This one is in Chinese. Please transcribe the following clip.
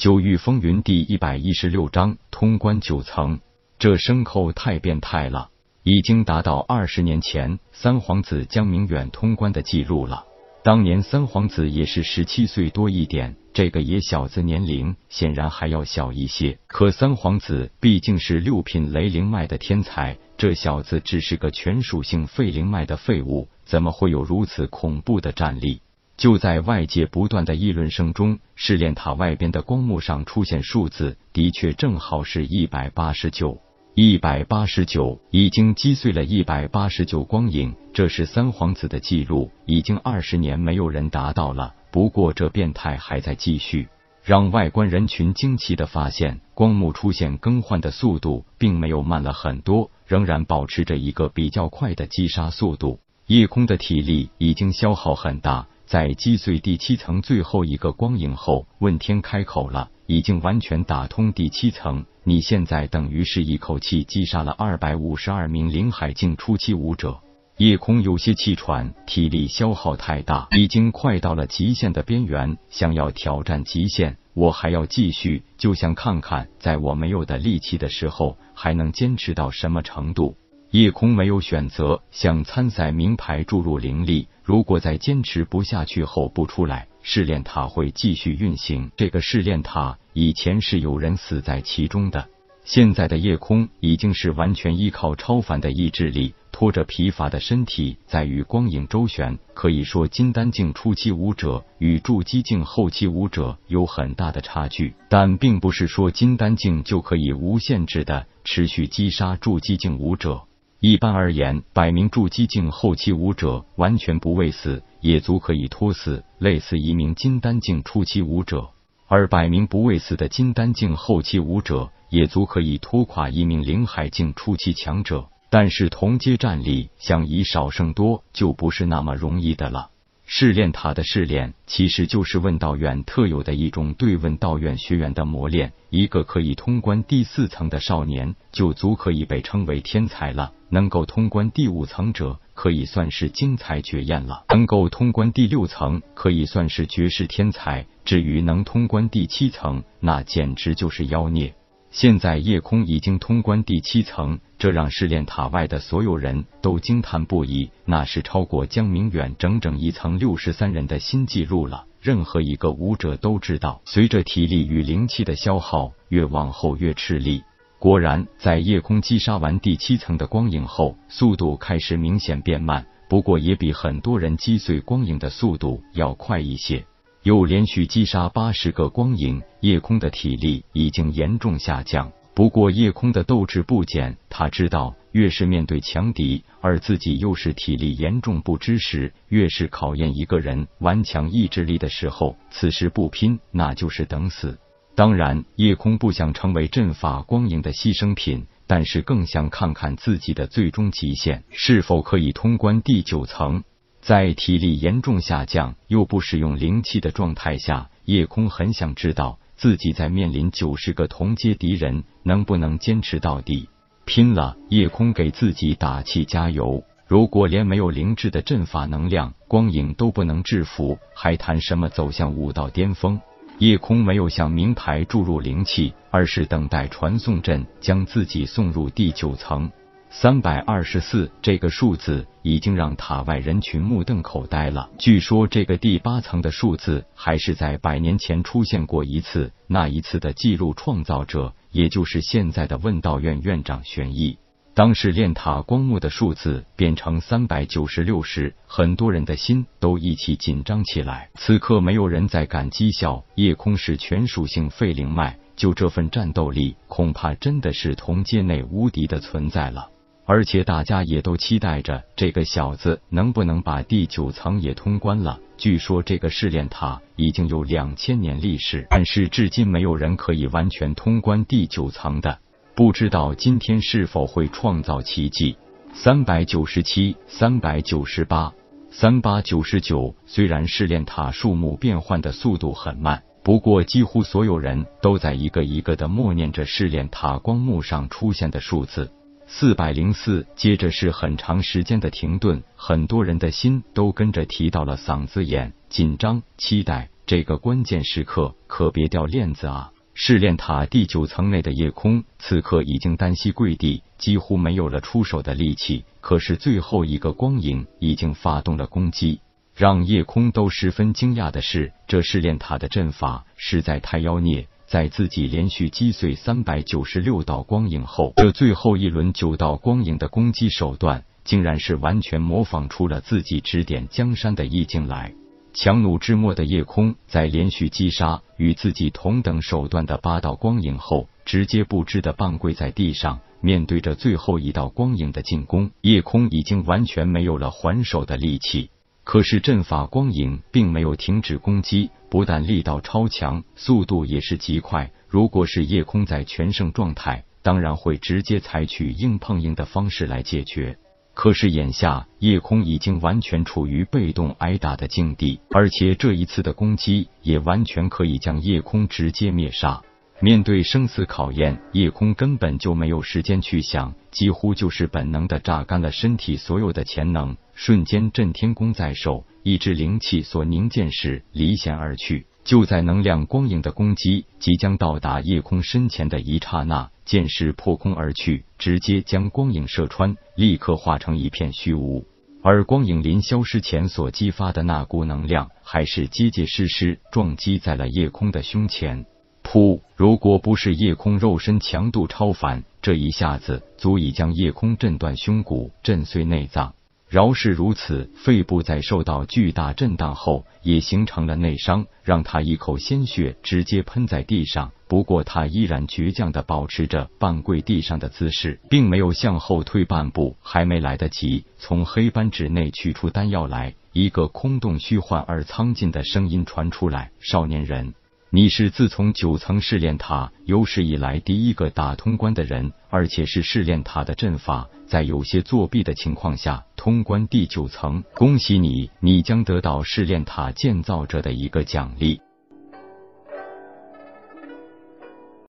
九域风云第一百一十六章通关九层。这牲口太变态了，已经达到二十年前三皇子江明远通关的记录了。当年三皇子也是十七岁多一点，这个野小子年龄显然还要小一些。可三皇子毕竟是六品雷灵脉的天才，这小子只是个全属性废灵脉的废物，怎么会有如此恐怖的战力？就在外界不断的议论声中，试炼塔外边的光幕上出现数字，的确正好是一百八十九，一百八十九已经击碎了一百八十九光影，这是三皇子的记录，已经二十年没有人达到了。不过这变态还在继续，让外观人群惊奇的发现，光幕出现更换的速度并没有慢了很多，仍然保持着一个比较快的击杀速度。夜空的体力已经消耗很大。在击碎第七层最后一个光影后，问天开口了：“已经完全打通第七层，你现在等于是一口气击杀了二百五十二名灵海境初期武者。”夜空有些气喘，体力消耗太大，已经快到了极限的边缘，想要挑战极限，我还要继续，就想看看，在我没有的力气的时候，还能坚持到什么程度。夜空没有选择向参赛名牌注入灵力。如果在坚持不下去后不出来，试炼塔会继续运行。这个试炼塔以前是有人死在其中的。现在的夜空已经是完全依靠超凡的意志力，拖着疲乏的身体在与光影周旋。可以说，金丹境初期武者与筑基境后期武者有很大的差距，但并不是说金丹境就可以无限制的持续击杀筑基境武者。一般而言，百名筑基境后期武者完全不畏死，也足可以拖死类似一名金丹境初期武者；而百名不畏死的金丹境后期武者，也足可以拖垮一名灵海境初期强者。但是同阶战力想以少胜多，就不是那么容易的了。试炼塔的试炼，其实就是问道院特有的一种对问道院学员的磨练。一个可以通关第四层的少年，就足可以被称为天才了；能够通关第五层者，可以算是精彩绝艳了；能够通关第六层，可以算是绝世天才；至于能通关第七层，那简直就是妖孽。现在夜空已经通关第七层，这让试炼塔外的所有人都惊叹不已。那是超过江明远整整一层六十三人的新纪录了。任何一个武者都知道，随着体力与灵气的消耗，越往后越吃力。果然，在夜空击杀完第七层的光影后，速度开始明显变慢，不过也比很多人击碎光影的速度要快一些。又连续击杀八十个光影，夜空的体力已经严重下降。不过夜空的斗志不减，他知道越是面对强敌，而自己又是体力严重不支时，越是考验一个人顽强意志力的时候。此时不拼，那就是等死。当然，夜空不想成为阵法光影的牺牲品，但是更想看看自己的最终极限是否可以通关第九层。在体力严重下降又不使用灵气的状态下，夜空很想知道自己在面临九十个同阶敌人能不能坚持到底。拼了！夜空给自己打气加油。如果连没有灵智的阵法能量光影都不能制服，还谈什么走向武道巅峰？夜空没有向名牌注入灵气，而是等待传送阵将自己送入第九层。三百二十四这个数字已经让塔外人群目瞪口呆了。据说这个第八层的数字还是在百年前出现过一次，那一次的记录创造者也就是现在的问道院院长玄逸。当时炼塔光幕的数字变成三百九十六时，很多人的心都一起紧张起来。此刻没有人再敢讥笑夜空是全属性废灵脉，就这份战斗力，恐怕真的是同阶内无敌的存在了。而且大家也都期待着这个小子能不能把第九层也通关了。据说这个试炼塔已经有两千年历史，但是至今没有人可以完全通关第九层的。不知道今天是否会创造奇迹？三百九十七、三百九十八、三八九十九。虽然试炼塔数目变换的速度很慢，不过几乎所有人都在一个一个的默念着试炼塔光幕上出现的数字。四百零四，接着是很长时间的停顿，很多人的心都跟着提到了嗓子眼，紧张、期待。这个关键时刻可别掉链子啊！试炼塔第九层内的夜空此刻已经单膝跪地，几乎没有了出手的力气。可是最后一个光影已经发动了攻击，让夜空都十分惊讶的是，这试炼塔的阵法实在太妖孽。在自己连续击碎三百九十六道光影后，这最后一轮九道光影的攻击手段，竟然是完全模仿出了自己指点江山的意境来。强弩之末的夜空，在连续击杀与自己同等手段的八道光影后，直接不知的半跪在地上。面对着最后一道光影的进攻，夜空已经完全没有了还手的力气。可是阵法光影并没有停止攻击，不但力道超强，速度也是极快。如果是夜空在全盛状态，当然会直接采取硬碰硬的方式来解决。可是眼下夜空已经完全处于被动挨打的境地，而且这一次的攻击也完全可以将夜空直接灭杀。面对生死考验，夜空根本就没有时间去想，几乎就是本能的榨干了身体所有的潜能，瞬间震天功在手，一支灵气所凝剑时离弦而去。就在能量光影的攻击即将到达夜空身前的一刹那，剑势破空而去，直接将光影射穿，立刻化成一片虚无。而光影临消失前所激发的那股能量，还是结结实实撞击在了夜空的胸前。噗！如果不是夜空肉身强度超凡，这一下子足以将夜空震断胸骨、震碎内脏。饶是如此，肺部在受到巨大震荡后，也形成了内伤，让他一口鲜血直接喷在地上。不过他依然倔强的保持着半跪地上的姿势，并没有向后退半步。还没来得及从黑斑纸内取出丹药来，一个空洞、虚幻而苍劲的声音传出来：“少年人。”你是自从九层试炼塔有史以来第一个打通关的人，而且是试炼塔的阵法在有些作弊的情况下通关第九层。恭喜你，你将得到试炼塔建造者的一个奖励。